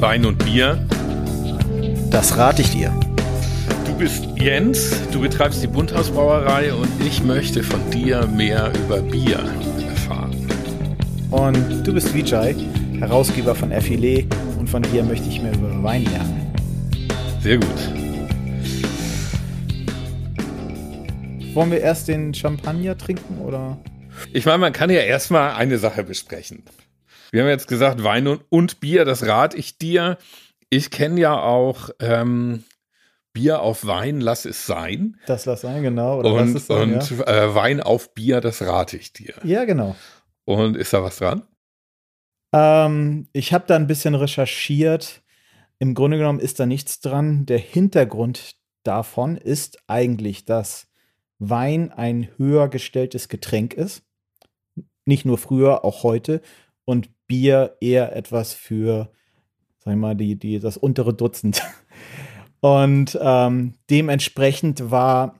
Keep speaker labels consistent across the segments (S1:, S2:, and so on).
S1: Wein und Bier.
S2: Das rate ich dir.
S1: Du bist Jens, du betreibst die Bunthausbrauerei und ich möchte von dir mehr über Bier erfahren.
S2: Und du bist Vijay, Herausgeber von Effile und von dir möchte ich mehr über Wein lernen.
S1: Sehr gut.
S2: Wollen wir erst den Champagner trinken oder?
S1: Ich meine, man kann ja erstmal eine Sache besprechen. Wir haben jetzt gesagt, Wein und, und Bier, das rate ich dir. Ich kenne ja auch ähm, Bier auf Wein, lass es sein.
S2: Das lass sein, genau. Oder
S1: und
S2: lass sein,
S1: und
S2: ja.
S1: äh, Wein auf Bier, das rate ich dir.
S2: ja, genau.
S1: Und ist da was dran?
S2: Ähm, ich habe da ein bisschen recherchiert. Im Grunde genommen ist da nichts dran. Der Hintergrund davon ist eigentlich, dass Wein ein höher gestelltes Getränk ist. Nicht nur früher, auch heute. Und Bier eher etwas für, sag ich mal, die, die, das untere Dutzend. Und ähm, dementsprechend war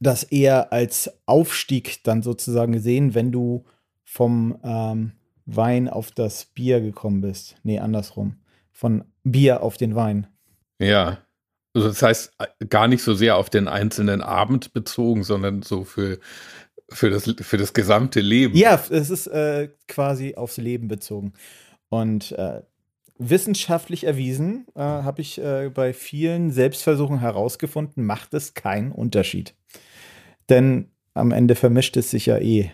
S2: das eher als Aufstieg dann sozusagen gesehen, wenn du vom ähm, Wein auf das Bier gekommen bist. Nee, andersrum. Von Bier auf den Wein.
S1: Ja. Also das heißt, äh, gar nicht so sehr auf den einzelnen Abend bezogen, sondern so für, für, das, für das gesamte Leben.
S2: Ja, es ist äh, quasi aufs Leben bezogen. Und äh, wissenschaftlich erwiesen, äh, habe ich äh, bei vielen Selbstversuchen herausgefunden, macht es keinen Unterschied. Denn am Ende vermischt es sich ja eh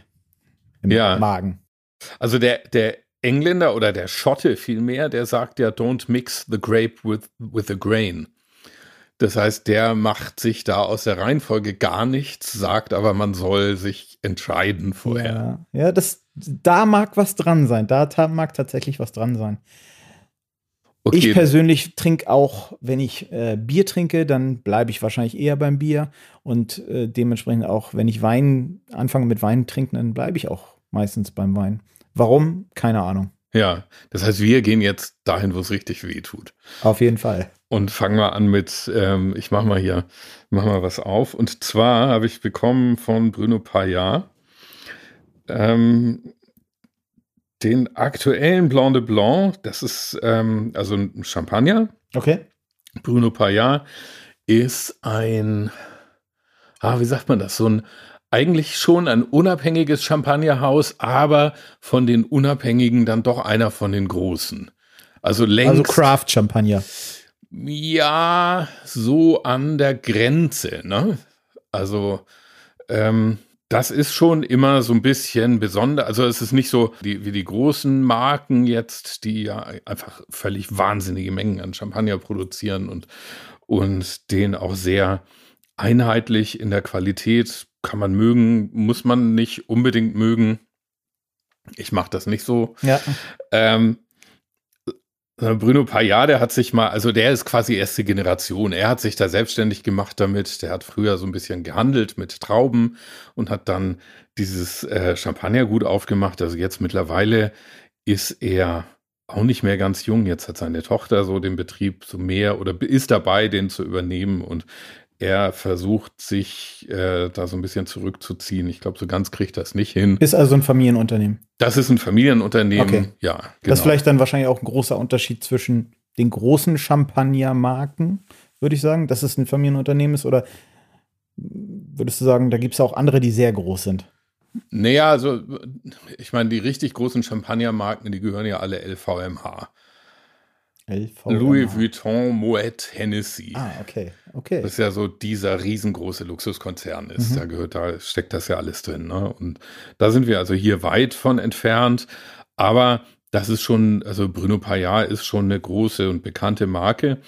S2: im
S1: Ja.
S2: Magen.
S1: Also der, der Engländer oder der Schotte vielmehr, der sagt ja, don't mix the grape with, with the grain. Das heißt, der macht sich da aus der Reihenfolge gar nichts, sagt aber, man soll sich entscheiden vorher.
S2: Ja, ja das, da mag was dran sein. Da mag tatsächlich was dran sein. Ich persönlich trinke auch, wenn ich äh, Bier trinke, dann bleibe ich wahrscheinlich eher beim Bier. Und äh, dementsprechend auch, wenn ich Wein anfange mit Wein trinken, dann bleibe ich auch meistens beim Wein. Warum? Keine Ahnung.
S1: ja, das heißt, wir gehen jetzt dahin, wo es richtig weh tut.
S2: Auf jeden Fall.
S1: Und fangen wir an mit, ähm, ich mach mal hier, mach mal was auf. Und zwar habe ich bekommen von Bruno Payard ähm, den aktuellen Blanc de Blanc. Das ist ähm, also ein Champagner.
S2: Okay.
S1: Bruno Payard ist ein, ah, wie sagt man das? So ein eigentlich schon ein unabhängiges Champagnerhaus, aber von den Unabhängigen dann doch einer von den Großen. Also längst.
S2: Also Craft Champagner.
S1: Ja, so an der Grenze, ne? Also, ähm, das ist schon immer so ein bisschen besonders. Also, es ist nicht so die, wie die großen Marken jetzt, die ja einfach völlig wahnsinnige Mengen an Champagner produzieren und, und den auch sehr einheitlich in der Qualität kann man mögen, muss man nicht unbedingt mögen. Ich mache das nicht so.
S2: Ja.
S1: Ähm, äh, Bruno Payard, der hat sich mal, also der ist quasi erste Generation. Er hat sich da selbstständig gemacht damit. Der hat früher so ein bisschen gehandelt mit Trauben und hat dann dieses äh, Champagnergut aufgemacht. Also jetzt mittlerweile ist er auch nicht mehr ganz jung. Jetzt hat seine Tochter so den Betrieb so mehr oder ist dabei, den zu übernehmen und er versucht sich äh, da so ein bisschen zurückzuziehen. Ich glaube, so ganz kriegt das nicht hin.
S2: Ist also ein Familienunternehmen.
S1: Das ist ein Familienunternehmen.
S2: Okay.
S1: Ja, genau.
S2: Das ist vielleicht dann wahrscheinlich auch ein großer Unterschied zwischen den großen Champagnermarken, würde ich sagen, dass es ein Familienunternehmen ist, oder würdest du sagen, da gibt es auch andere, die sehr groß sind?
S1: Naja, also ich meine, die richtig großen Champagnermarken, die gehören ja alle LVMH.
S2: LVMH.
S1: Louis Vuitton, Moet, Hennessy.
S2: Ah, okay. Okay.
S1: Das ist ja so dieser riesengroße Luxuskonzern ist.
S2: Mhm.
S1: Da gehört, da steckt das ja alles drin. Ne? Und da sind wir also hier weit von entfernt. Aber das ist schon, also Bruno Payard ist schon eine große und bekannte Marke.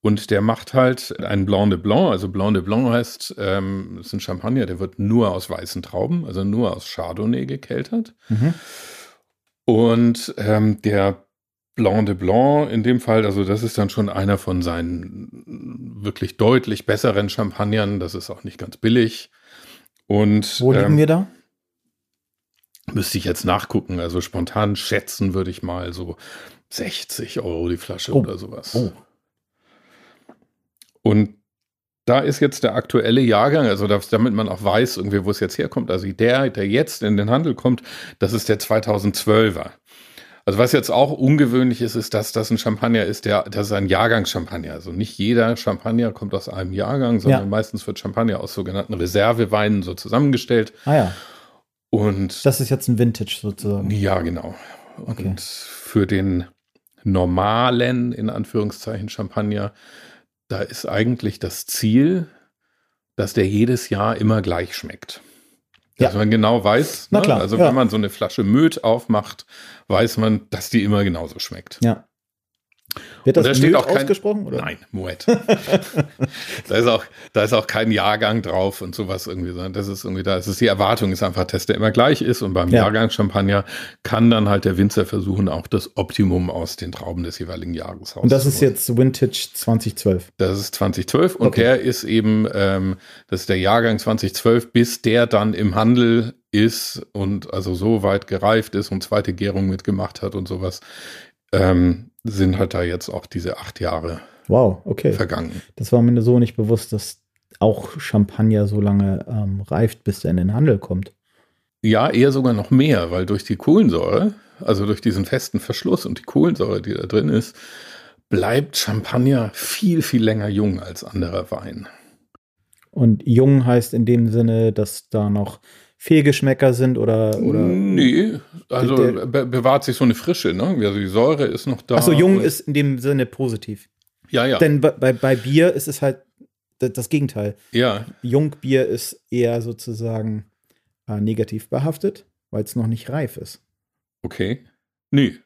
S1: Und der macht halt einen Blanc de Blanc. Also Blanc de Blanc heißt, ähm, ist ein Champagner, der wird nur aus weißen Trauben, also nur aus Chardonnay gekeltert.
S2: Mhm.
S1: Und ähm, der Blanc de Blanc in dem Fall, also das ist dann schon einer von seinen wirklich deutlich besseren Champagnern. Das ist auch nicht ganz billig. Und
S2: Wo liegen
S1: ähm,
S2: wir da?
S1: müsste ich jetzt nachgucken. Also spontan schätzen würde ich mal so 60 Euro die Flasche
S2: Oh.
S1: oder sowas.
S2: Oh.
S1: Und da ist jetzt der aktuelle Jahrgang, also das, damit man auch weiß, irgendwie, wo es jetzt herkommt. Also der, der jetzt in den Handel kommt, das ist der 2012er. Also was jetzt auch ungewöhnlich ist, ist, dass das ein Champagner ist, der, das ist ein Jahrgangschampagner. Also nicht jeder Champagner kommt aus einem Jahrgang, sondern
S2: Ja.
S1: meistens wird Champagner aus sogenannten Reserveweinen so zusammengestellt.
S2: Ah ja,
S1: Und
S2: das ist jetzt ein Vintage sozusagen.
S1: ja, genau.
S2: Okay.
S1: Und für den normalen, in Anführungszeichen, Champagner, da ist eigentlich das Ziel, dass der jedes Jahr immer gleich schmeckt. Dass
S2: Ja.
S1: man genau weiß, ne?
S2: klar,
S1: also
S2: ja.
S1: wenn man so eine Flasche Möd aufmacht, weiß man, dass die immer genauso schmeckt.
S2: Ja. Wird
S1: Und
S2: das
S1: da steht auch kein-
S2: ausgesprochen? Oder?
S1: Nein, Moet. da, ist auch, da ist auch kein Jahrgang drauf und sowas irgendwie, sondern das ist irgendwie da. Es ist die Erwartung ist einfach, dass der immer gleich ist und beim
S2: Ja.
S1: Jahrgang Champagner kann dann halt der Winzer versuchen, auch das Optimum aus den Trauben des jeweiligen Jahres
S2: Und das ist
S1: rauszuholen.
S2: jetzt Vintage 2012.
S1: Das ist 2012 und
S2: Okay.
S1: der ist eben, ähm, das ist der Jahrgang 2012, bis der dann im Handel ist und also so weit gereift ist und zweite Gärung mitgemacht hat und sowas, ähm, sind halt da jetzt auch diese acht Jahre
S2: Wow, okay.
S1: vergangen.
S2: Das war mir so nicht bewusst, dass auch Champagner so lange ähm, reift, bis er in den Handel kommt.
S1: Ja, eher sogar noch mehr, weil durch die Kohlensäure, also durch diesen festen Verschluss und die Kohlensäure, die da drin ist, bleibt Champagner viel, viel länger jung als anderer Wein.
S2: Und jung heißt in dem Sinne, dass da noch Fehlgeschmäcker sind oder. oder
S1: nee, also be bewahrt sich so eine Frische, ne? Also die Säure ist noch da.
S2: Achso, jung ist in dem Sinne positiv.
S1: Ja, ja.
S2: Denn bei, bei, Bier ist es halt das Gegenteil.
S1: ja,
S2: Jungbier ist eher sozusagen äh, negativ behaftet, weil es noch nicht reif ist.
S1: okay. Nee,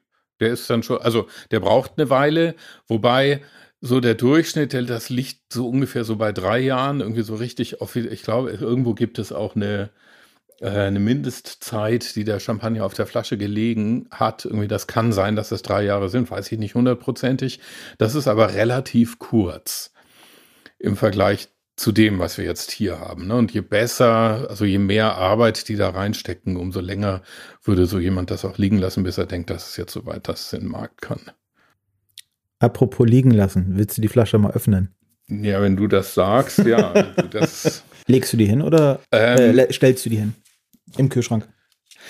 S1: der ist dann schon, also der braucht eine Weile, wobei so der Durchschnitt, der, das liegt so ungefähr so bei drei Jahren, irgendwie so richtig, auf, ich glaube, irgendwo gibt es auch eine, eine Mindestzeit, die der Champagner auf der Flasche gelegen hat. Irgendwie, das kann sein, dass das drei Jahre sind, weiß ich nicht hundertprozentig. Das ist aber relativ kurz im Vergleich zu dem, was wir jetzt hier haben. Ne? Und je besser, also je mehr Arbeit die da reinstecken, umso länger würde so jemand das auch liegen lassen, bis er denkt, dass es jetzt soweit, dass es in den Markt kann.
S2: Apropos liegen lassen, willst du die Flasche mal öffnen?
S1: Ja, wenn du das sagst, ja. du das,
S2: Legst du die hin oder äh,
S1: ähm,
S2: le- stellst du die hin? Im Kühlschrank.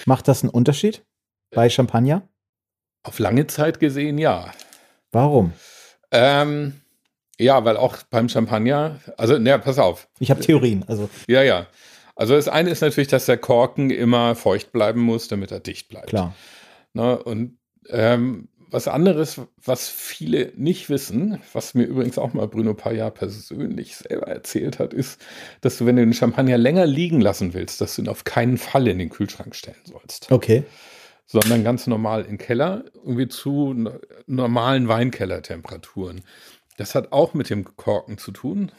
S2: Macht das einen Unterschied bei Champagner?
S1: auf lange Zeit gesehen, ja.
S2: Warum?
S1: Ähm, ja, weil auch beim Champagner, also, ne, pass auf.
S2: Ich habe Theorien. Also
S1: Ja, ja. Also das eine ist natürlich, dass der Korken immer feucht bleiben muss, damit er dicht bleibt.
S2: klar.
S1: Ne? Und ähm, was anderes, was viele nicht wissen, was mir übrigens auch mal Bruno Payat persönlich selber erzählt hat, ist, dass du, wenn du den Champagner länger liegen lassen willst, dass du ihn auf keinen Fall in den Kühlschrank stellen sollst,
S2: Okay.
S1: sondern ganz normal in den Keller, irgendwie zu normalen Weinkellertemperaturen. Das hat auch mit dem Korken zu tun,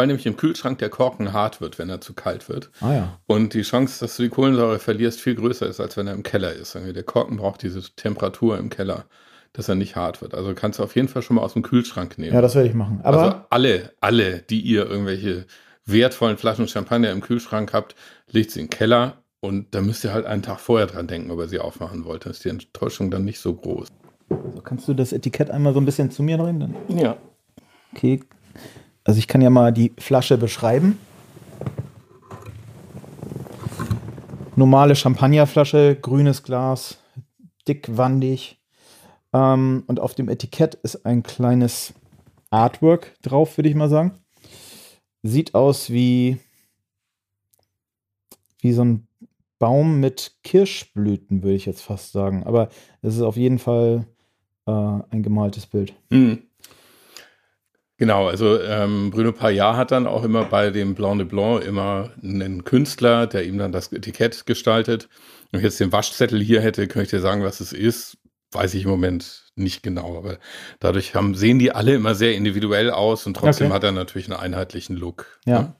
S1: weil nämlich im Kühlschrank der Korken hart wird, wenn er zu kalt wird.
S2: Ah ja.
S1: Und die Chance, dass du die Kohlensäure verlierst, viel größer ist, als wenn er im Keller ist. Der Korken braucht diese Temperatur im Keller, dass er nicht hart wird. Also kannst du auf jeden Fall schon mal aus dem Kühlschrank nehmen.
S2: Ja, das werde ich machen. Aber
S1: also alle, alle, die ihr irgendwelche wertvollen Flaschen Champagner im Kühlschrank habt, legt sie in den Keller und da müsst ihr halt einen Tag vorher dran denken, ob ihr sie aufmachen wollt. Dann ist die Enttäuschung dann nicht so groß.
S2: so, kannst du das Etikett einmal so ein bisschen zu mir drehen? Dann?
S1: Ja.
S2: Okay. Also ich kann ja mal die Flasche beschreiben. Normale Champagnerflasche, grünes Glas, dickwandig. Ähm, und auf dem Etikett ist ein kleines Artwork drauf, würde ich mal sagen. Sieht aus wie, wie so ein Baum mit Kirschblüten, würde ich jetzt fast sagen. Aber es ist auf jeden Fall äh, ein gemaltes Bild.
S1: Mhm. Genau, also ähm, Bruno Payat hat dann auch immer bei dem Blanc de Blanc immer einen Künstler, der ihm dann das Etikett gestaltet. Wenn ich jetzt den Waschzettel hier hätte, könnte ich dir sagen, was es ist. Weiß ich im Moment nicht genau, aber dadurch haben, sehen die alle immer sehr individuell aus und trotzdem
S2: Okay.
S1: hat er natürlich einen einheitlichen Look.
S2: Ja.
S1: ne?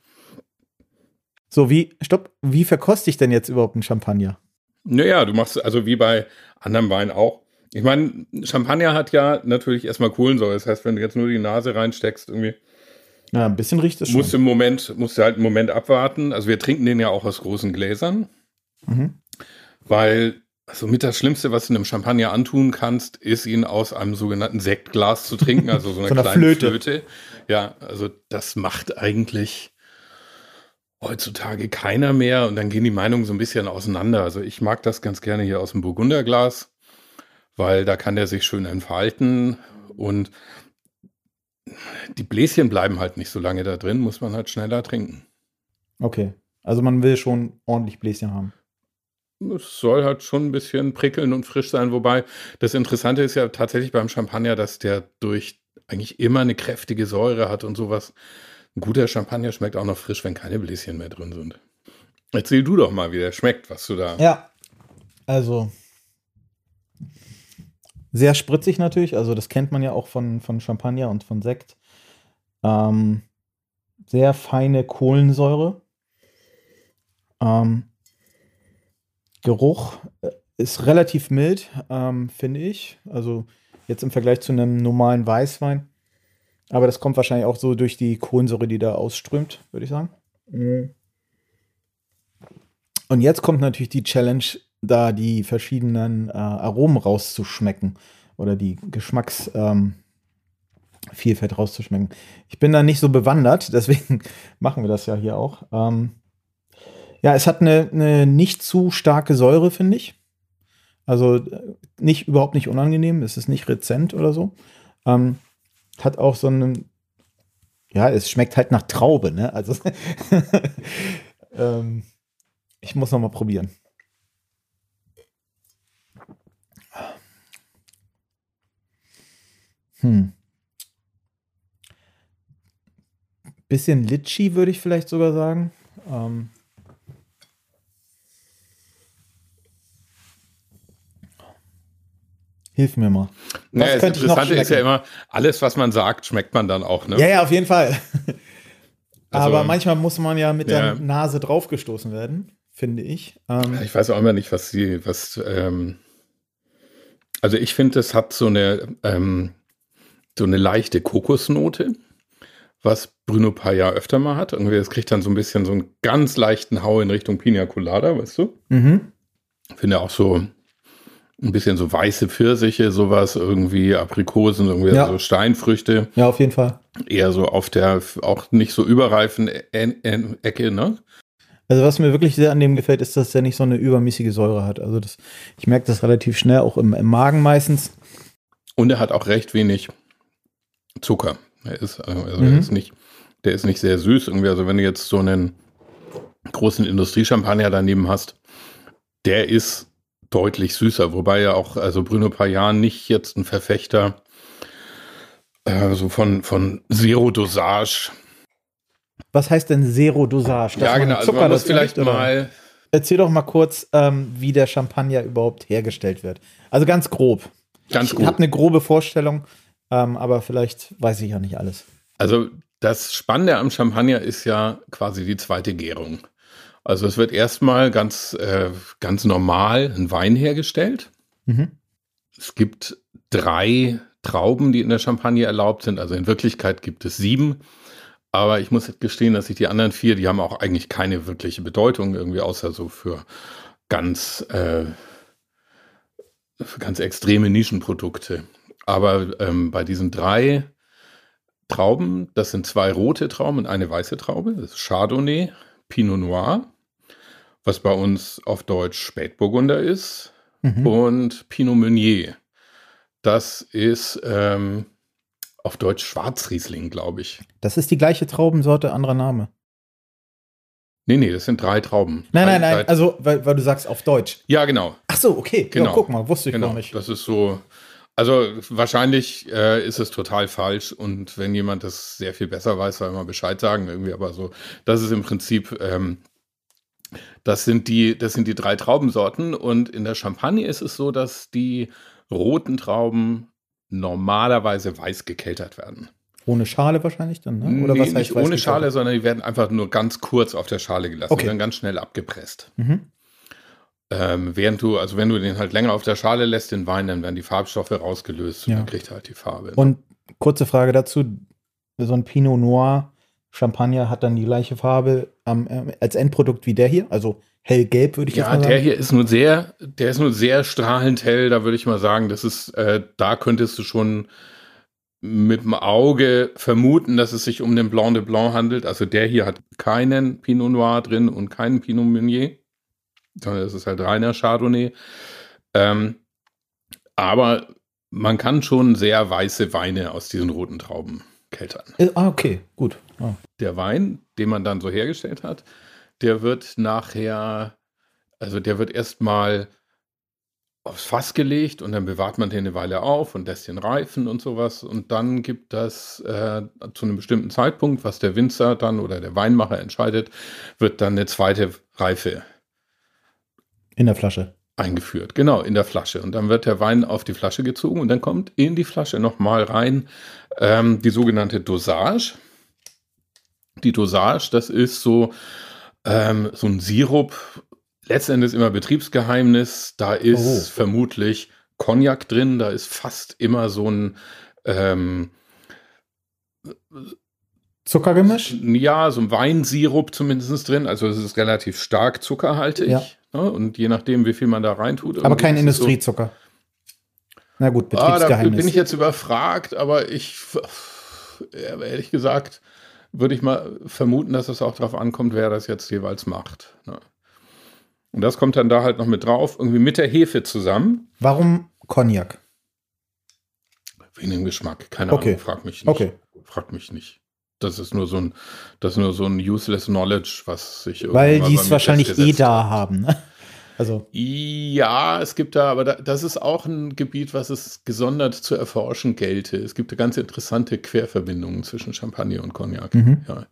S2: So, wie, stopp, wie verkoste ich denn jetzt überhaupt einen Champagner?
S1: Naja, du machst also wie bei anderen Weinen auch. Ich meine, Champagner hat ja natürlich erstmal Kohlensäure. Das heißt, wenn du jetzt nur die Nase reinsteckst, irgendwie
S2: Ja, ein bisschen riecht es schon.
S1: musst du im Moment, musst du halt einen Moment abwarten. Also wir trinken den ja auch aus großen Gläsern,
S2: Mhm.
S1: weil also mit das Schlimmste, was du einem Champagner antun kannst, ist ihn aus einem sogenannten Sektglas zu trinken, also so einer
S2: So einer
S1: kleinen
S2: Flöte.
S1: Flöte. Ja, also das macht eigentlich heutzutage keiner mehr und dann gehen die Meinungen so ein bisschen auseinander. Also ich mag das ganz gerne hier aus dem Burgunderglas. Weil da kann der sich schön entfalten und die Bläschen bleiben halt nicht so lange da drin, muss man halt schneller trinken.
S2: Okay. Also man will schon ordentlich Bläschen haben.
S1: Es soll halt schon ein bisschen prickeln und frisch sein, wobei das Interessante ist ja tatsächlich beim Champagner, dass der durch eigentlich immer eine kräftige Säure hat und sowas. Ein guter Champagner schmeckt auch noch frisch, wenn keine Bläschen mehr drin sind. Erzähl du doch mal, wie der schmeckt, was du da.
S2: Ja. Also sehr spritzig natürlich, also das kennt man ja auch von, von Champagner und von Sekt. Ähm, sehr feine Kohlensäure. Ähm, Geruch äh, ist relativ mild, ähm, finde ich. Also jetzt im Vergleich zu einem normalen Weißwein. Aber das kommt wahrscheinlich auch so durch die Kohlensäure, die da ausströmt, würde ich sagen. Mhm. Und jetzt kommt natürlich die Challenge, da die verschiedenen äh, Aromen rauszuschmecken oder die Geschmacksvielfalt ähm, rauszuschmecken. Ich bin da nicht so bewandert, deswegen machen wir das ja hier auch. Ähm, ja, es hat eine, eine nicht zu starke Säure, finde ich. Also äh, nicht überhaupt nicht unangenehm, es ist nicht rezent oder so. Ähm, hat auch so einen, ja, es schmeckt halt nach Traube, ne? Also ähm, ich muss noch mal probieren. Hm. Bisschen Litchi, würde ich vielleicht sogar sagen. Ähm. Hilf mir mal.
S1: Naja, das Interessante ist ja immer, alles, was man sagt, schmeckt man dann auch. Ne?
S2: Ja, ja, auf jeden Fall. Also, Aber manchmal muss man ja mit ja. der Nase draufgestoßen werden, finde ich.
S1: Ähm, ich weiß auch immer nicht, was sie, was, ähm, also ich finde, es hat so eine, ähm, so eine leichte Kokosnote, was Bruno Paya öfter mal hat. Irgendwie, das kriegt dann so ein bisschen so einen ganz leichten Hau in Richtung Pina Colada, weißt du? Mhm. Finde auch so ein bisschen so weiße Pfirsiche, sowas, irgendwie Aprikosen, irgendwie ja. so Steinfrüchte.
S2: Ja, auf jeden Fall.
S1: Eher so auf der auch nicht so überreifen e-, e-, Ecke, ne?
S2: Also was mir wirklich sehr an dem gefällt, ist, dass der nicht so eine übermäßige Säure hat. Also das, ich merke das relativ schnell, auch im, im Magen meistens.
S1: Und er hat auch recht wenig Zucker. Er ist, also mhm. er ist nicht, der ist nicht sehr süß. Irgendwie, also wenn du jetzt so einen großen Industriechampagner daneben hast, der ist deutlich süßer, wobei ja auch, also Bruno Payan nicht jetzt ein Verfechter äh, so von, von Zero-Dosage.
S2: Was heißt denn Zero-Dosage?
S1: Ja, genau, also man muss vielleicht oder? mal.
S2: Erzähl doch mal kurz, ähm, wie der Champagner überhaupt hergestellt wird. Also ganz grob. Ganz grob. Ich habe eine grobe Vorstellung. Ähm, aber vielleicht weiß ich ja nicht alles.
S1: Also das Spannende am Champagner ist ja quasi die zweite Gärung. Also es wird erstmal ganz, äh, ganz normal ein Wein hergestellt. Mhm. Es gibt drei Trauben, die in der Champagne erlaubt sind. Also in Wirklichkeit gibt es sieben. Aber ich muss gestehen, dass ich die anderen vier, die haben auch eigentlich keine wirkliche Bedeutung irgendwie, außer so für ganz, äh, für ganz extreme Nischenprodukte. Aber ähm, bei diesen drei Trauben, das sind zwei rote Trauben und eine weiße Traube, das ist Chardonnay, Pinot Noir, was bei uns auf Deutsch Spätburgunder ist, mhm. und Pinot Meunier. Das ist ähm, auf Deutsch Schwarzriesling, glaube ich.
S2: Das ist die gleiche Traubensorte, anderer Name.
S1: Nee, nee, das sind drei Trauben.
S2: Nein, nein, nein, also, weil, weil du sagst auf Deutsch.
S1: Ja, genau.
S2: Ach so, okay.
S1: Genau.
S2: Ja, guck mal, wusste ich
S1: genau.
S2: gar nicht.
S1: Das ist so, also wahrscheinlich äh, ist es total falsch und wenn jemand das sehr viel besser weiß, soll mal Bescheid sagen irgendwie. Aber so, das ist im Prinzip, ähm, das sind die, das sind die drei Traubensorten und in der Champagne ist es so, dass die roten Trauben normalerweise weiß gekeltert werden.
S2: Ohne Schale wahrscheinlich dann,
S1: ne? Oder nee, was heißt nicht ohne Schale, sondern die werden einfach nur ganz kurz auf der Schale gelassen okay. und dann ganz schnell abgepresst. Mhm. Ähm, während du, also wenn du den halt länger auf der Schale lässt, den Wein, dann werden die Farbstoffe rausgelöst
S2: ja.
S1: und dann kriegt er halt die Farbe. Ne?
S2: Und kurze Frage dazu: So ein Pinot Noir Champagner hat dann die gleiche Farbe ähm, als Endprodukt wie der hier? Also hellgelb, würde ich ja, jetzt mal sagen.
S1: Ja, der hier ist nur sehr, der ist nur sehr strahlend hell, da würde ich mal sagen, das ist, äh, da könntest du schon mit dem Auge vermuten, dass es sich um den Blanc de Blanc handelt. Also der hier hat keinen Pinot Noir drin und keinen Pinot Meunier sondern es ist halt reiner Chardonnay. Ähm, Aber man kann schon sehr weiße Weine aus diesen roten Trauben keltern.
S2: Äh, ah, okay, gut. Ah.
S1: Der Wein, den man dann so hergestellt hat, der wird nachher, also der wird erstmal aufs Fass gelegt und dann bewahrt man den eine Weile auf und lässt den reifen und sowas. Und dann gibt das äh, zu einem bestimmten Zeitpunkt, was der Winzer dann oder der Weinmacher entscheidet, wird dann eine zweite Reife
S2: In der Flasche.
S1: eingeführt. Genau, in der Flasche. Und dann wird der Wein auf die Flasche gezogen und dann kommt in die Flasche nochmal rein ähm, die sogenannte Dosage. Die Dosage, das ist so, ähm, so ein Sirup, letztendlich immer Betriebsgeheimnis. Da ist
S2: Oh.
S1: vermutlich Cognac drin, da ist fast immer so ein ähm,
S2: Zuckergemisch?
S1: ja, so ein Weinsirup zumindest drin. Also es ist relativ stark zuckerhaltig.
S2: Ja.
S1: Ne? Und je nachdem, wie viel man da reintut.
S2: Aber kein
S1: es so-
S2: Industriezucker. Na gut,
S1: Ah, da
S2: Betriebsgeheimnis.
S1: bin ich jetzt überfragt, aber ich, ehrlich gesagt, würde ich mal vermuten, dass es auch darauf ankommt, wer das jetzt jeweils macht. Ne? Und das kommt dann da halt noch mit drauf, irgendwie mit der Hefe zusammen.
S2: Warum Cognac?
S1: Wegen dem Geschmack. Keine
S2: Okay.
S1: Ahnung, frag mich nicht.
S2: Okay.
S1: Frag mich nicht. Das ist nur so ein, das ist nur so ein useless knowledge, was sich
S2: Weil die es wahrscheinlich eh da
S1: hat.
S2: haben. Ne? Also,
S1: Ja, es gibt da, aber da, das ist auch ein Gebiet, was es gesondert zu erforschen gelte. Es gibt da ganz interessante Querverbindungen zwischen Champagner und Cognac.
S2: Mhm.
S1: Ja.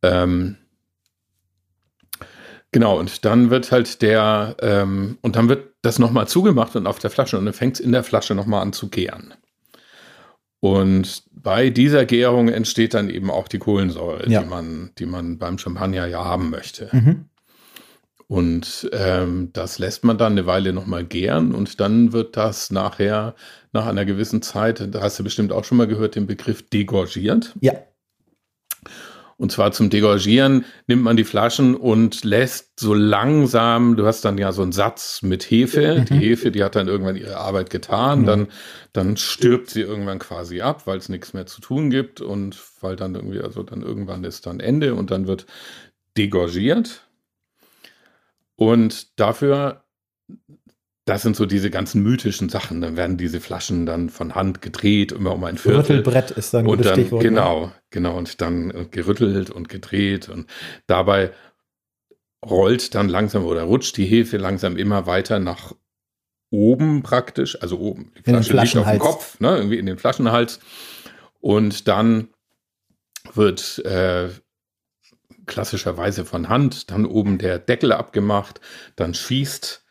S1: Ähm, genau, und dann wird halt der, ähm, und dann wird das nochmal zugemacht und auf der Flasche und dann fängt es in der Flasche nochmal an zu gären. Und bei dieser Gärung entsteht dann eben auch die Kohlensäure,
S2: Ja.
S1: die, man, die man beim Champagner ja haben möchte.
S2: mhm.
S1: Und ähm, das lässt man dann eine Weile nochmal gären und dann wird das nachher, nach einer gewissen Zeit, da hast du bestimmt auch schon mal gehört, den Begriff degorgiert.
S2: ja,
S1: Und zwar zum Degorgieren nimmt man die Flaschen und lässt so langsam, du hast dann ja so einen Satz mit Hefe. Die Hefe, die hat dann irgendwann ihre Arbeit getan,
S2: Mhm.
S1: dann, dann stirbt sie irgendwann quasi ab, weil es nichts mehr zu tun gibt und weil dann irgendwie, also dann irgendwann ist dann Ende und dann wird degorgiert. Und dafür, das sind so diese ganzen mythischen Sachen, dann werden diese Flaschen dann von Hand gedreht, immer um ein Viertel.
S2: Rüttelbrett ist da ein gutes
S1: dann,
S2: Stichwort. ne?
S1: genau, genau, und dann äh, gerüttelt und gedreht und dabei rollt dann langsam oder rutscht die Hefe langsam immer weiter nach oben praktisch, also oben. Die Flasche liegt auf dem. Kopf, ne, irgendwie in den Flaschenhals und dann wird äh, klassischerweise von Hand dann oben der Deckel abgemacht, dann schießt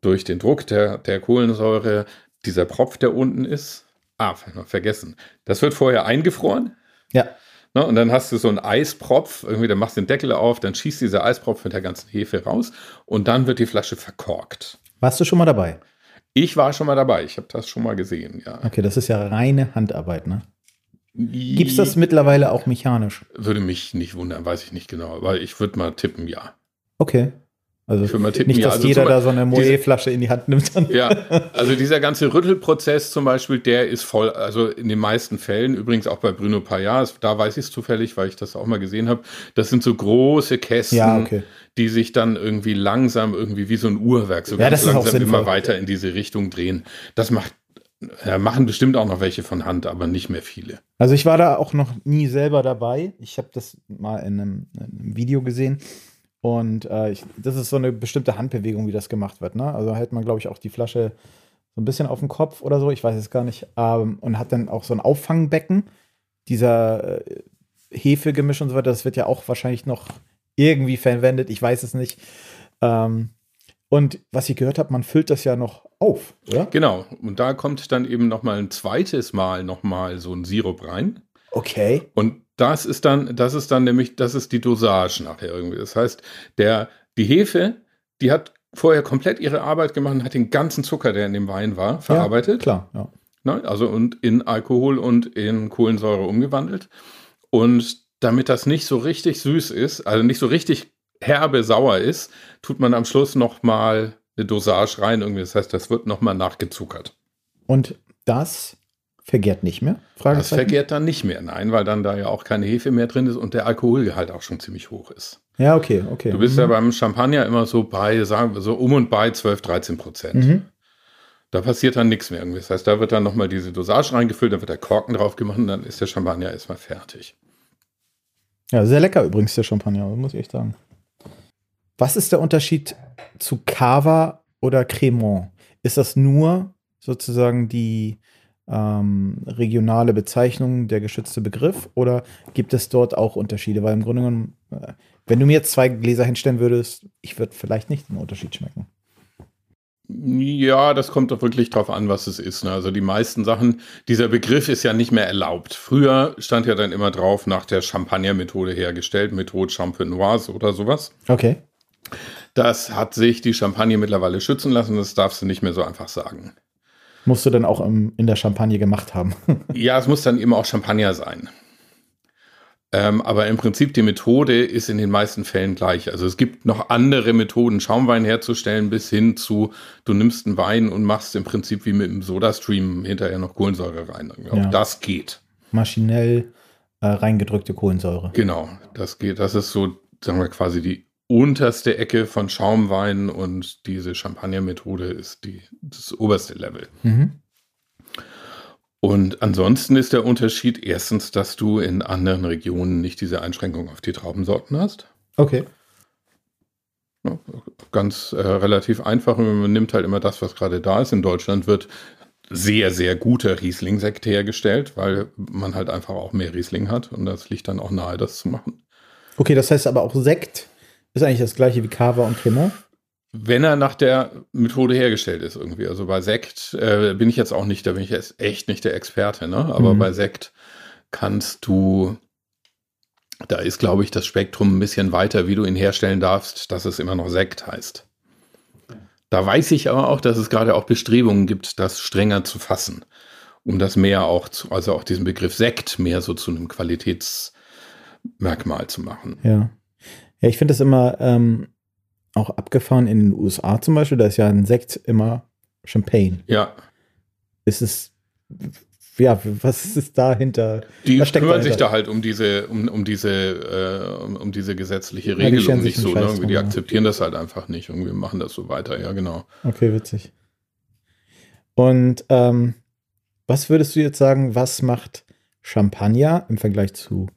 S1: durch den Druck der, der Kohlensäure dieser Propf, der unten ist. Ah, vergessen. Das wird vorher eingefroren.
S2: Ja,
S1: Ne, und dann hast du so einen Eispropf, irgendwie, dann machst du den Deckel auf, dann schießt dieser Eispropf mit der ganzen Hefe raus und dann wird die Flasche verkorkt.
S2: warst du schon mal dabei?
S1: Ich war schon mal dabei, ich habe das schon mal gesehen, ja.
S2: Okay, das ist ja reine Handarbeit, ne? Gibt es das mittlerweile auch mechanisch?
S1: Würde mich nicht wundern, weiß ich nicht genau, aber ich würde mal tippen, ja.
S2: Okay. Also
S1: tippen,
S2: nicht,
S1: ja.
S2: dass
S1: Also
S2: jeder da so eine Moe-Flasche in die Hand nimmt. Dann.
S1: Ja, also dieser ganze Rüttelprozess zum Beispiel, der ist voll, also in den meisten Fällen, übrigens auch bei Bruno Payas, da weiß ich es zufällig, weil ich das auch mal gesehen habe, das sind so große Kästen,
S2: Ja, okay.
S1: die sich dann irgendwie langsam, irgendwie wie so ein Uhrwerk, so
S2: Ja,
S1: ganz langsam immer weiter in diese Richtung drehen. Das macht, ja, machen bestimmt auch noch welche von Hand, aber nicht mehr viele.
S2: Also ich war da auch noch nie selber dabei. Ich habe das mal in einem, in einem Video gesehen. Und äh, ich, das ist so eine bestimmte Handbewegung, wie das gemacht wird. Ne? Also hält man, glaube ich, auch die Flasche so ein bisschen auf den Kopf oder so, ich weiß es gar nicht. Ähm, und hat dann auch so ein Auffangbecken. Dieser äh, Hefegemisch und so weiter, das wird ja auch wahrscheinlich noch irgendwie verwendet. Ich weiß es nicht. Ähm, und was ich gehört habe, man füllt das ja noch auf, oder?
S1: Genau, und da kommt dann eben noch mal ein zweites Mal noch mal so ein Sirup rein.
S2: Okay.
S1: Und das ist dann, das ist dann nämlich, das ist die Dosage nachher irgendwie. Das heißt, der, die Hefe, die hat vorher komplett ihre Arbeit gemacht und hat den ganzen Zucker, der in dem Wein war, verarbeitet.
S2: Klar, ja.
S1: Ne? Also und in Alkohol und in Kohlensäure umgewandelt. Und damit das nicht so richtig süß ist, also nicht so richtig herbe sauer ist, tut man am Schluss noch mal eine Dosage rein irgendwie. Das heißt, das wird noch mal nachgezuckert.
S2: Und das vergärt nicht mehr?
S1: Das vergärt dann nicht mehr, nein, weil dann da ja auch keine Hefe mehr drin ist und der Alkoholgehalt auch schon ziemlich hoch ist.
S2: Ja, okay, okay.
S1: Du bist
S2: Mhm.
S1: ja beim Champagner immer so bei, sagen wir so um und bei 12, 13 Prozent.
S2: Mhm.
S1: Da passiert dann nichts mehr irgendwie. Das heißt, da wird dann nochmal diese Dosage reingefüllt, dann wird der Korken drauf gemacht und dann ist der Champagner erstmal fertig.
S2: Ja, sehr lecker übrigens der Champagner, muss ich echt sagen. Was ist der Unterschied zu Cava oder Cremant? Ist das nur sozusagen die ähm, regionale Bezeichnung, der geschützte Begriff, oder gibt es dort auch Unterschiede? Weil im Grunde genommen, äh, wenn du mir jetzt zwei Gläser hinstellen würdest, ich würde vielleicht nicht den Unterschied schmecken.
S1: Ja, das kommt doch wirklich drauf an, was es ist. Ne? Also die meisten Sachen, dieser Begriff ist ja nicht mehr erlaubt. Früher stand ja dann immer drauf, nach der Champagner-Methode hergestellt, Methode Champenoise oder sowas.
S2: Okay.
S1: Das hat sich die Champagne mittlerweile schützen lassen, das darfst du nicht mehr so einfach sagen.
S2: Musst du dann auch im, in der Champagne gemacht haben.
S1: ja, es muss dann immer auch Champagner sein. Ähm, aber im Prinzip die Methode ist in den meisten Fällen gleich. Also es gibt noch andere Methoden, Schaumwein herzustellen, bis hin zu, du nimmst einen Wein und machst im Prinzip wie mit dem Sodastream hinterher noch Kohlensäure rein. Auch ja. das geht.
S2: Maschinell äh, reingedrückte Kohlensäure.
S1: Genau, das geht. Das ist so, sagen wir quasi die unterste Ecke von Schaumwein und diese Champagner-Methode ist die, das oberste Level. Mhm. Und ansonsten ist der Unterschied erstens, dass du in anderen Regionen nicht diese Einschränkung auf die Traubensorten hast.
S2: Okay.
S1: Ja, ganz äh, relativ einfach. Man nimmt halt immer das, was gerade da ist. In Deutschland wird sehr, sehr guter Riesling-Sekt hergestellt, weil man halt einfach auch mehr Riesling hat. Und das liegt dann auch nahe, das zu machen.
S2: Okay, das heißt aber auch Sekt ist eigentlich das gleiche wie Cava und Cremant?
S1: Wenn er nach der Methode hergestellt ist, irgendwie. Also bei Sekt äh, bin ich jetzt auch nicht, da bin ich jetzt echt nicht der Experte, ne? Aber mhm. bei Sekt kannst du, da ist, glaube ich, das Spektrum ein bisschen weiter, wie du ihn herstellen darfst, dass es immer noch Sekt heißt. Da weiß ich aber auch, dass es gerade auch Bestrebungen gibt, das strenger zu fassen, um das mehr auch zu, also auch diesen Begriff Sekt mehr so zu einem Qualitätsmerkmal zu machen.
S2: Ja. Ja, ich finde das immer ähm, auch abgefahren in den USA zum Beispiel. Da ist ja ein Sekt immer Champagne.
S1: Ja.
S2: Ist es, ja, was ist dahinter?
S1: Die kümmern sich da halt um diese, um, um diese, äh, um, um, diese gesetzliche Regelung nicht so. Ne? Die akzeptieren das halt einfach nicht. Irgendwie machen das so weiter, ja, genau.
S2: Okay, witzig. Und ähm, was würdest du jetzt sagen, was macht Champagner im Vergleich zu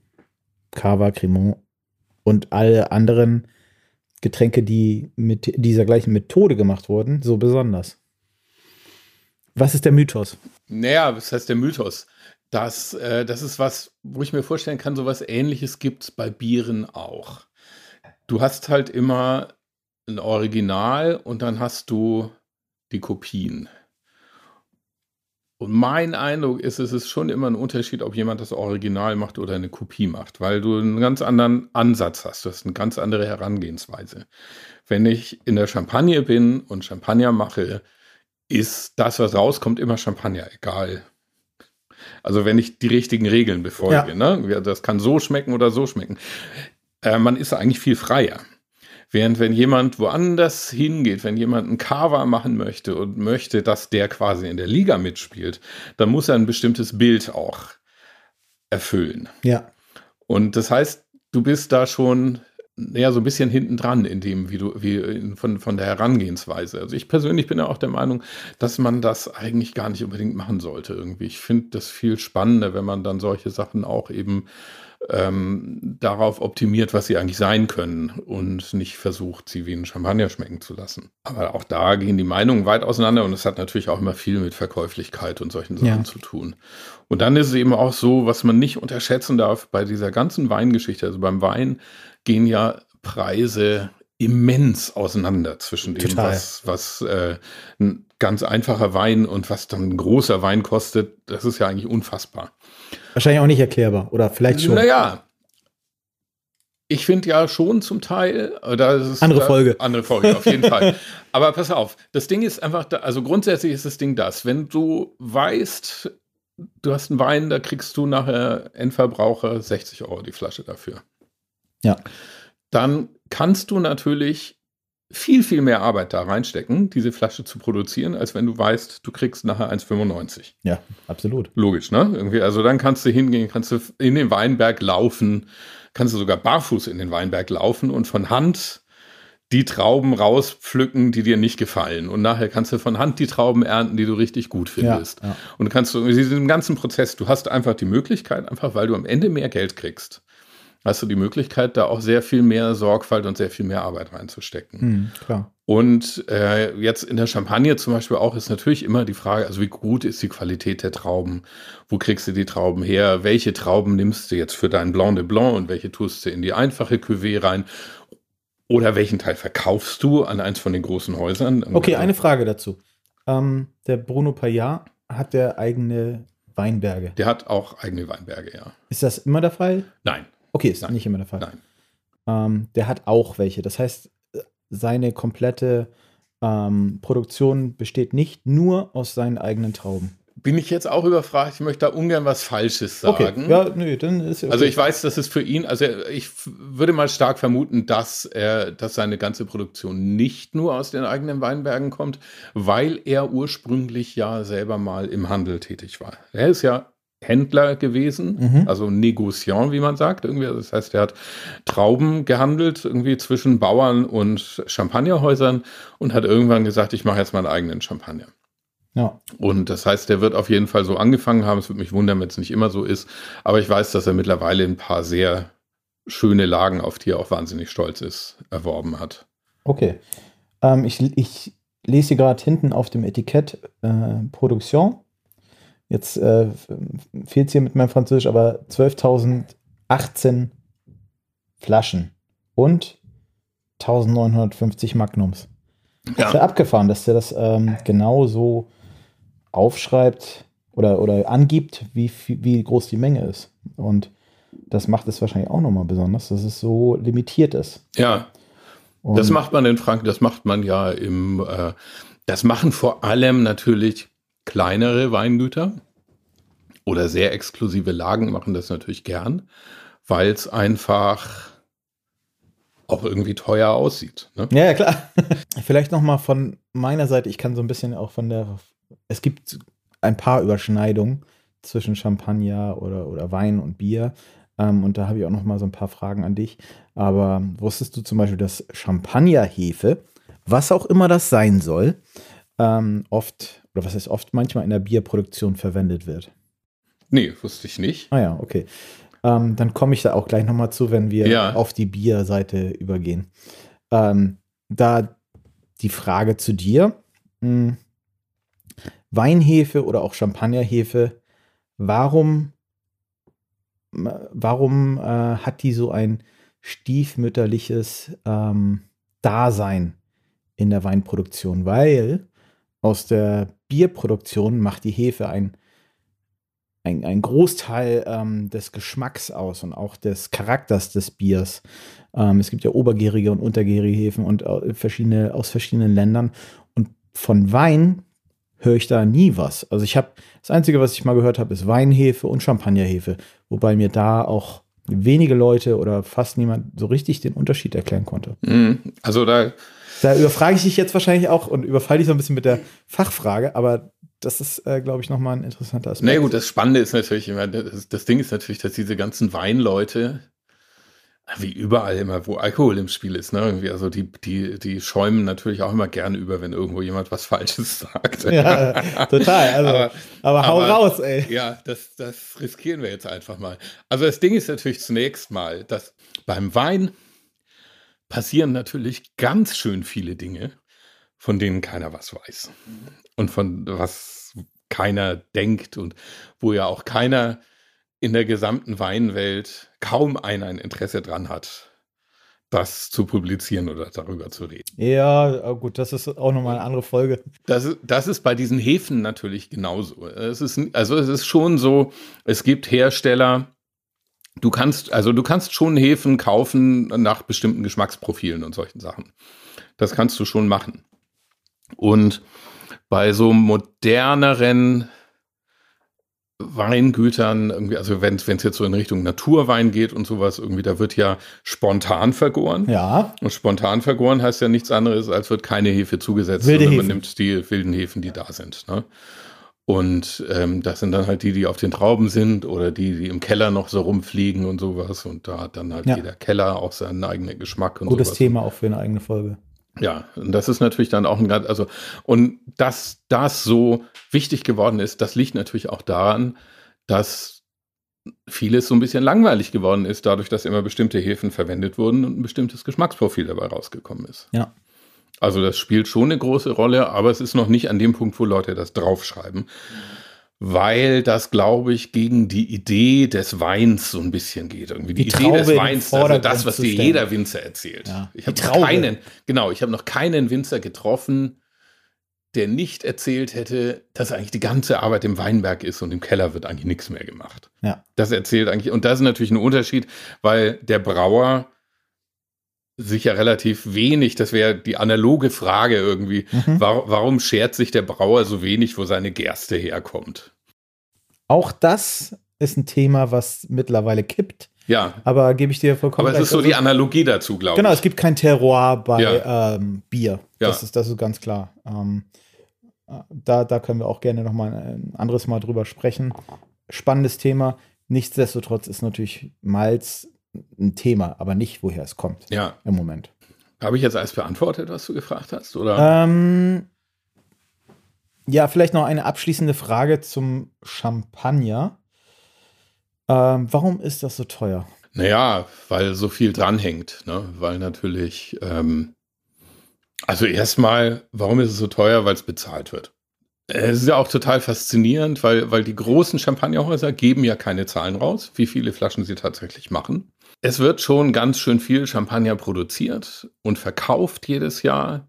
S2: Cava, Cremant und alle anderen Getränke, die mit dieser gleichen Methode gemacht wurden, so besonders. Was ist der Mythos?
S1: Naja, was heißt der Mythos? Das, äh, das ist was, wo ich mir vorstellen kann, so was ähnliches gibt es bei Bieren auch. Du hast halt immer ein Original und dann hast du die Kopien. Und mein Eindruck ist, es ist schon immer ein Unterschied, ob jemand das Original macht oder eine Kopie macht, weil du einen ganz anderen Ansatz hast. Du hast eine ganz andere Herangehensweise. Wenn ich in der Champagne bin und Champagner mache, ist das, was rauskommt, immer Champagner, egal. Also wenn ich die richtigen Regeln befolge. Ja. Ne? Das kann so schmecken oder so schmecken. Äh, man ist eigentlich viel freier. Während wenn jemand woanders hingeht, wenn jemand einen Cover machen möchte und möchte, dass der quasi in der Liga mitspielt, dann muss er ein bestimmtes Bild auch erfüllen.
S2: Ja.
S1: Und das heißt, du bist da schon ja so ein bisschen hinten dran in dem, wie du, wie von, von der Herangehensweise. Also ich persönlich bin ja auch der Meinung, dass man das eigentlich gar nicht unbedingt machen sollte irgendwie. Ich finde das viel spannender, wenn man dann solche Sachen auch eben ähm, darauf optimiert, was sie eigentlich sein können und nicht versucht, sie wie ein Champagner schmecken zu lassen. Aber auch da gehen die Meinungen weit auseinander und es hat natürlich auch immer viel mit Verkäuflichkeit und solchen Sachen ja. zu tun. Und dann ist es eben auch so, was man nicht unterschätzen darf bei dieser ganzen Weingeschichte, also beim Wein gehen ja Preise immens auseinander zwischen dem, Total. was, was äh, ein ganz einfacher Wein und was dann ein großer Wein kostet. Das ist ja eigentlich unfassbar.
S2: Wahrscheinlich auch nicht erklärbar oder vielleicht schon.
S1: Naja, ich finde ja schon zum Teil,
S2: äh, ist andere Folge.
S1: Andere Folge, auf jeden Fall. Aber pass auf, das Ding ist einfach, da, also grundsätzlich ist das Ding das, wenn du weißt, du hast einen Wein, da kriegst du nachher Endverbraucher 60 Euro die Flasche dafür.
S2: Ja.
S1: Dann kannst du natürlich viel, viel mehr Arbeit da reinstecken, diese Flasche zu produzieren, als wenn du weißt, du kriegst nachher 1,95.
S2: Ja, absolut.
S1: Logisch, ne? Irgendwie, also dann kannst du hingehen, kannst du in den Weinberg laufen, kannst du sogar barfuß in den Weinberg laufen und von Hand die Trauben rauspflücken, die dir nicht gefallen. Und nachher kannst du von Hand die Trauben ernten, die du richtig gut findest.
S2: Ja, ja.
S1: Und kannst du in diesem ganzen Prozess, du hast einfach die Möglichkeit, einfach weil du am Ende mehr Geld kriegst, hast du die Möglichkeit, da auch sehr viel mehr Sorgfalt und sehr viel mehr Arbeit reinzustecken.
S2: Hm, klar.
S1: Und äh, jetzt in der Champagne zum Beispiel auch ist natürlich immer die Frage, also wie gut ist die Qualität der Trauben? Wo kriegst du die Trauben her? Welche Trauben nimmst du jetzt für dein Blanc de Blanc und welche tust du in die einfache Cuvée rein? Oder welchen Teil verkaufst du an eins von den großen Häusern?
S2: Okay, eine Frage dazu. Ähm, der Bruno Payat hat der eigene Weinberge.
S1: Der hat auch eigene Weinberge, ja.
S2: Ist das immer der Fall?
S1: Nein,
S2: Okay, ist
S1: Nein.
S2: nicht immer der Fall.
S1: nein.
S2: Ähm, der hat auch welche. Das heißt, seine komplette ähm, Produktion besteht nicht nur aus seinen eigenen Trauben.
S1: Bin ich jetzt auch überfragt? Ich möchte da ungern was Falsches sagen.
S2: Okay, ja, nö, dann ist okay.
S1: Also ich weiß, dass es für ihn, also ich würde mal stark vermuten, dass er, dass seine ganze Produktion nicht nur aus den eigenen Weinbergen kommt, weil er ursprünglich ja selber mal im Handel tätig war. Er ist ja Händler gewesen,
S2: Mhm.
S1: also Negociant, wie man sagt. Irgendwie, Also das heißt, er hat Trauben gehandelt, irgendwie zwischen Bauern und Champagnerhäusern und hat irgendwann gesagt, ich mache jetzt meinen eigenen Champagner.
S2: Ja.
S1: Und das heißt, der wird auf jeden Fall so angefangen haben. Es würde mich wundern, wenn es nicht immer so ist. Aber ich weiß, dass er mittlerweile ein paar sehr schöne Lagen, auf die er auch wahnsinnig stolz ist, erworben hat.
S2: Okay. Ähm, ich, ich lese gerade hinten auf dem Etikett äh, Produktion. Jetzt äh, fehlt es hier mit meinem Französisch, aber 12.018 Flaschen und 1950 Magnums. Das ist ja abgefahren, dass der das ähm, genau so aufschreibt oder, oder angibt, wie, wie groß die Menge ist. Und das macht es wahrscheinlich auch nochmal besonders, dass es so limitiert ist.
S1: Ja,
S2: Und
S1: das macht man in Franken, das macht man ja im, äh, das machen vor allem natürlich kleinere Weingüter oder sehr exklusive Lagen machen das natürlich gern, weil es einfach auch irgendwie teuer aussieht. Ne?
S2: Ja, klar. Vielleicht noch mal von meiner Seite, ich kann so ein bisschen auch von der, es gibt ein paar Überschneidungen zwischen Champagner oder, oder Wein und Bier. Ähm, und da habe ich auch noch mal so ein paar Fragen an dich. Aber wusstest du zum Beispiel, dass Champagnerhefe, was auch immer das sein soll, ähm, oft, oder was heißt oft, manchmal in der Bierproduktion verwendet wird?
S1: Nee, wusste ich nicht.
S2: Ah ja, okay. Ähm, dann komme ich da auch gleich nochmal zu, wenn wir
S1: Ja.
S2: auf die Bierseite übergehen. Ähm, da die Frage zu dir. Mh, Weinhefe oder auch Champagnerhefe, warum, warum äh, hat die so ein stiefmütterliches ähm, Dasein in der Weinproduktion? Weil aus der Bierproduktion macht die Hefe ein ein, ein Großteil ähm, des Geschmacks aus und auch des Charakters des Biers. Ähm, es gibt ja obergärige und untergärige Hefen und äh, verschiedene, aus verschiedenen Ländern. Und von Wein höre ich da nie was. Also ich habe, das Einzige, was ich mal gehört habe, ist Weinhefe und Champagnerhefe. Wobei mir da auch wenige Leute oder fast niemand so richtig den Unterschied erklären konnte.
S1: Mhm. Also da,
S2: Da überfrage ich dich jetzt wahrscheinlich auch und überfalle dich so ein bisschen mit der Fachfrage, aber das ist, äh, glaube ich, nochmal ein interessanter Aspekt.
S1: na gut, das Spannende ist natürlich immer, das, das Ding ist natürlich, dass diese ganzen Weinleute, wie überall immer, wo Alkohol im Spiel ist, ne, irgendwie, also die, die, die schäumen natürlich auch immer gerne über, wenn irgendwo jemand was Falsches sagt.
S2: Ja, total. Also, aber,
S1: Aber-
S2: hau
S1: aber-
S2: raus, ey.
S1: Ja, das, das riskieren wir jetzt einfach mal. Also das Ding ist natürlich zunächst mal, dass beim Wein passieren natürlich ganz schön viele Dinge, von denen keiner was weiß. Und von was keiner denkt und wo ja auch keiner in der gesamten Weinwelt, kaum einer ein Interesse dran hat, das zu publizieren oder darüber zu reden.
S2: Ja, aber gut, das ist auch nochmal eine andere Folge.
S1: Das, ist- das ist bei diesen Hefen natürlich genauso. Es ist, also es ist schon so, es gibt Hersteller, du kannst, also du kannst schon Hefen kaufen nach bestimmten Geschmacksprofilen und solchen Sachen. Das kannst du schon machen. Und bei so moderneren Weingütern, irgendwie, also wenn es jetzt so in Richtung Naturwein geht und sowas, irgendwie, da wird ja spontan vergoren.
S2: Ja,
S1: Und spontan vergoren heißt ja nichts anderes, als wird keine Hefe zugesetzt,
S2: Wilde
S1: sondern man nimmt die wilden Hefen, die da sind. Ne? Und ähm, das sind dann halt die, die auf den Trauben sind oder die, die im Keller noch so rumfliegen und sowas. Und da hat dann halt
S2: Ja.
S1: jeder Keller auch seinen eigenen Geschmack und
S2: Gutes
S1: sowas.
S2: Thema auch für eine eigene Folge.
S1: Ja, und das ist natürlich dann auch ein ganz, also, und dass das so wichtig geworden ist, das liegt natürlich auch daran, dass vieles so ein bisschen langweilig geworden ist, dadurch, dass immer bestimmte Hefen verwendet wurden und ein bestimmtes Geschmacksprofil dabei rausgekommen ist.
S2: Ja.
S1: Also das spielt schon eine große Rolle, aber es ist noch nicht an dem Punkt, wo Leute das draufschreiben. Weil das, glaube ich, gegen die Idee des Weins so ein bisschen geht. Irgendwie die,
S2: Die
S1: Idee des Weins, also das, was dir jeder Winzer erzählt.
S2: Ja,
S1: Ich habe keinen, genau, ich habe noch keinen Winzer getroffen, der nicht erzählt hätte, dass eigentlich die ganze Arbeit im Weinberg ist und im Keller wird eigentlich nichts mehr gemacht.
S2: Ja.
S1: Das erzählt eigentlich, und das ist natürlich ein Unterschied, weil der Brauer sich ja relativ wenig, das wäre die analoge Frage irgendwie,
S2: Mhm.
S1: Warum, warum schert sich der Brauer so wenig, wo seine Gerste herkommt?
S2: Auch das ist ein Thema, was mittlerweile kippt.
S1: Ja,
S2: Aber gebe ich dir vollkommen
S1: aber es
S2: recht.
S1: ist so
S2: Also-
S1: die Analogie dazu, glaube
S2: Genau,
S1: ich.
S2: es gibt kein Terroir bei
S1: Ja.
S2: ähm, Bier.
S1: Ja.
S2: Das, ist, das ist ganz klar. Ähm, äh, da, da können wir auch gerne noch mal ein anderes Mal drüber sprechen. Spannendes Thema. Nichtsdestotrotz ist natürlich Malz ein Thema, aber nicht, woher es kommt
S1: Ja,
S2: im Moment.
S1: habe ich jetzt alles beantwortet, was du gefragt hast? Oder?
S2: Ähm, ja, vielleicht noch eine abschließende Frage zum Champagner. Ähm, warum ist das so teuer?
S1: Naja, weil so viel dranhängt, ne? Weil natürlich, ähm, also erstmal, warum ist es so teuer? Weil es bezahlt wird. Es ist ja auch total faszinierend, weil, weil die großen Champagnerhäuser geben ja keine Zahlen raus, wie viele Flaschen sie tatsächlich machen. Es wird schon ganz schön viel Champagner produziert und verkauft jedes Jahr.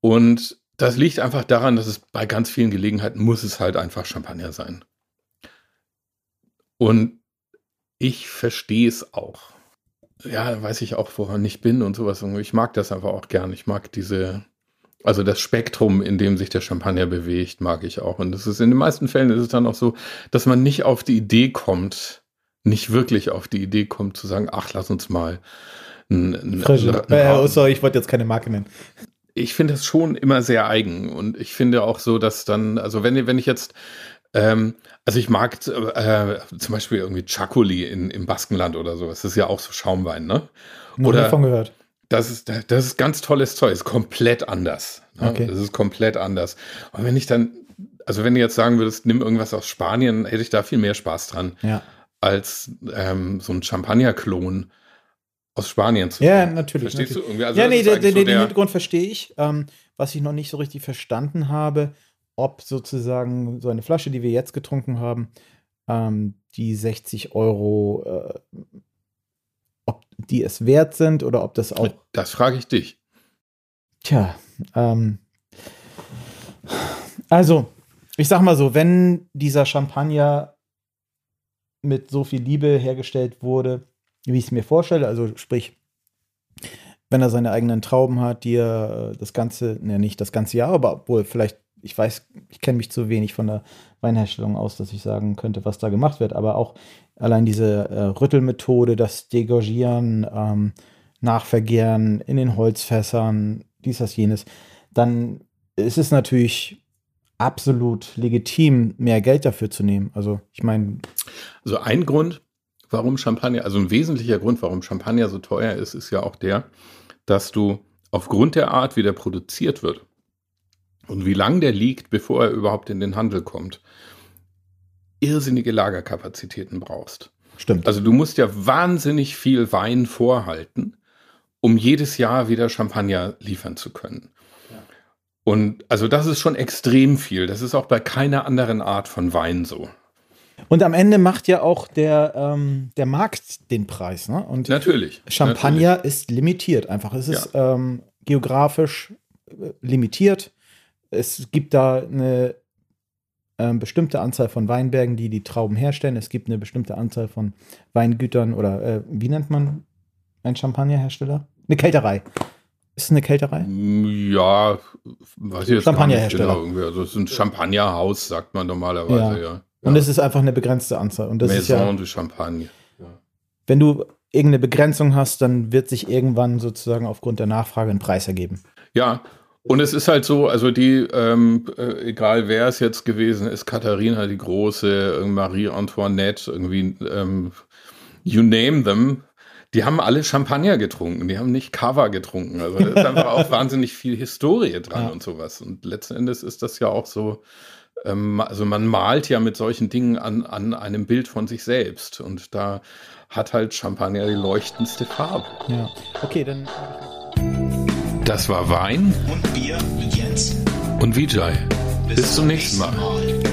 S1: Und das liegt einfach daran, dass es bei ganz vielen Gelegenheiten muss es halt einfach Champagner sein. Und ich verstehe es auch. Ja, weiß ich auch, woran ich bin und sowas. Ich mag das einfach auch gern. Ich mag diese, also das Spektrum, in dem sich der Champagner bewegt, mag ich auch. Und das ist in den meisten Fällen ist es dann auch so, dass man nicht auf die Idee kommt, nicht wirklich auf die Idee kommt zu sagen, ach, lass uns mal ein,
S2: Frische. Äh, oh, sorry, ich wollte jetzt keine Marke nennen.
S1: ich finde es schon immer sehr eigen und ich finde auch so, dass dann, also wenn, wenn ich jetzt, ähm, also ich mag äh, zum Beispiel irgendwie Chacoli in, im Baskenland oder sowas, das ist ja auch so Schaumwein, ne?
S2: Noch
S1: Oder-
S2: davon gehört.
S1: Das ist, das ist ganz tolles Zeug, ist komplett anders. Ne?
S2: Okay.
S1: Das ist komplett anders. Und wenn ich dann, also wenn du jetzt sagen würdest, nimm irgendwas aus Spanien, hätte ich da viel mehr Spaß dran,
S2: Ja,
S1: als ähm, so ein Champagner-Klon aus Spanien zu
S2: ja natürlich.
S1: Verstehst
S2: natürlich.
S1: du irgendwie? Also
S2: ja, nee, den,
S1: so
S2: den Hintergrund verstehe ich. Ähm, was ich noch nicht so richtig verstanden habe, ob sozusagen so eine Flasche, die wir jetzt getrunken haben, ähm, die 60 Euro, äh, ob die es wert sind oder ob das auch
S1: Das frage ich dich.
S2: Tja, ähm, also, ich sag mal so, wenn dieser Champagner mit so viel Liebe hergestellt wurde, wie ich es mir vorstelle, also sprich, wenn er seine eigenen Trauben hat, die er äh, das ganze, ne, nicht das ganze Jahr, aber obwohl vielleicht, ich weiß, ich kenne mich zu wenig von der Weinherstellung aus, dass ich sagen könnte, was da gemacht wird, aber auch allein diese äh, Rüttelmethode, das Degorgieren, ähm, Nachvergären in den Holzfässern, dies, das, jenes, dann ist es natürlich absolut legitim, mehr Geld dafür zu nehmen. Also ich meine,
S1: Also ein Grund, warum Champagner, also ein wesentlicher Grund, warum Champagner so teuer ist, ist ja auch der, dass du aufgrund der Art, wie der produziert wird und wie lang der liegt, bevor er überhaupt in den Handel kommt, irrsinnige Lagerkapazitäten brauchst.
S2: stimmt.
S1: Also du musst ja wahnsinnig viel Wein vorhalten, um jedes Jahr wieder Champagner liefern zu können. Und also das ist schon extrem viel. Das ist auch bei keiner anderen Art von Wein so.
S2: Und am Ende macht ja auch der, ähm, der Markt den Preis. Ne? Und
S1: Natürlich.
S2: Champagner ist limitiert einfach. Es ist ähm, geografisch äh, limitiert. Es gibt da eine ähm, bestimmte Anzahl von Weinbergen, die die Trauben herstellen. Es gibt eine bestimmte Anzahl von Weingütern oder äh, wie nennt man einen Champagnerhersteller? Eine Kälterei. Ist es eine Kälterei?
S1: Ja, weiß ich jetzt
S2: Champagnerhersteller.
S1: genau. Irgendwie. Also es ist ein Champagnerhaus, sagt man normalerweise, ja.
S2: Und es ist einfach eine begrenzte Anzahl. Und das ist ja,
S1: Maison de Champagne.
S2: wenn du irgendeine Begrenzung hast, dann wird sich irgendwann sozusagen aufgrund der Nachfrage ein Preis ergeben.
S1: Ja, Und es ist halt so, also die, ähm, äh, egal wer es jetzt gewesen ist, Katharina die Große, Marie Antoinette, irgendwie, ähm, you name them, die haben alle Champagner getrunken, die haben nicht Cava getrunken. Also da ist einfach auch wahnsinnig viel Historie dran ja. und sowas. Und letzten Endes ist das ja auch so, ähm, also man malt ja mit solchen Dingen an, an einem Bild von sich selbst. Und da hat halt Champagner die leuchtendste Farbe.
S2: Ja. Okay, dann.
S1: Das war Wein
S3: und Bier mit Jens
S1: und Vijay. Bis, Bis zum nächsten Mal. Mal.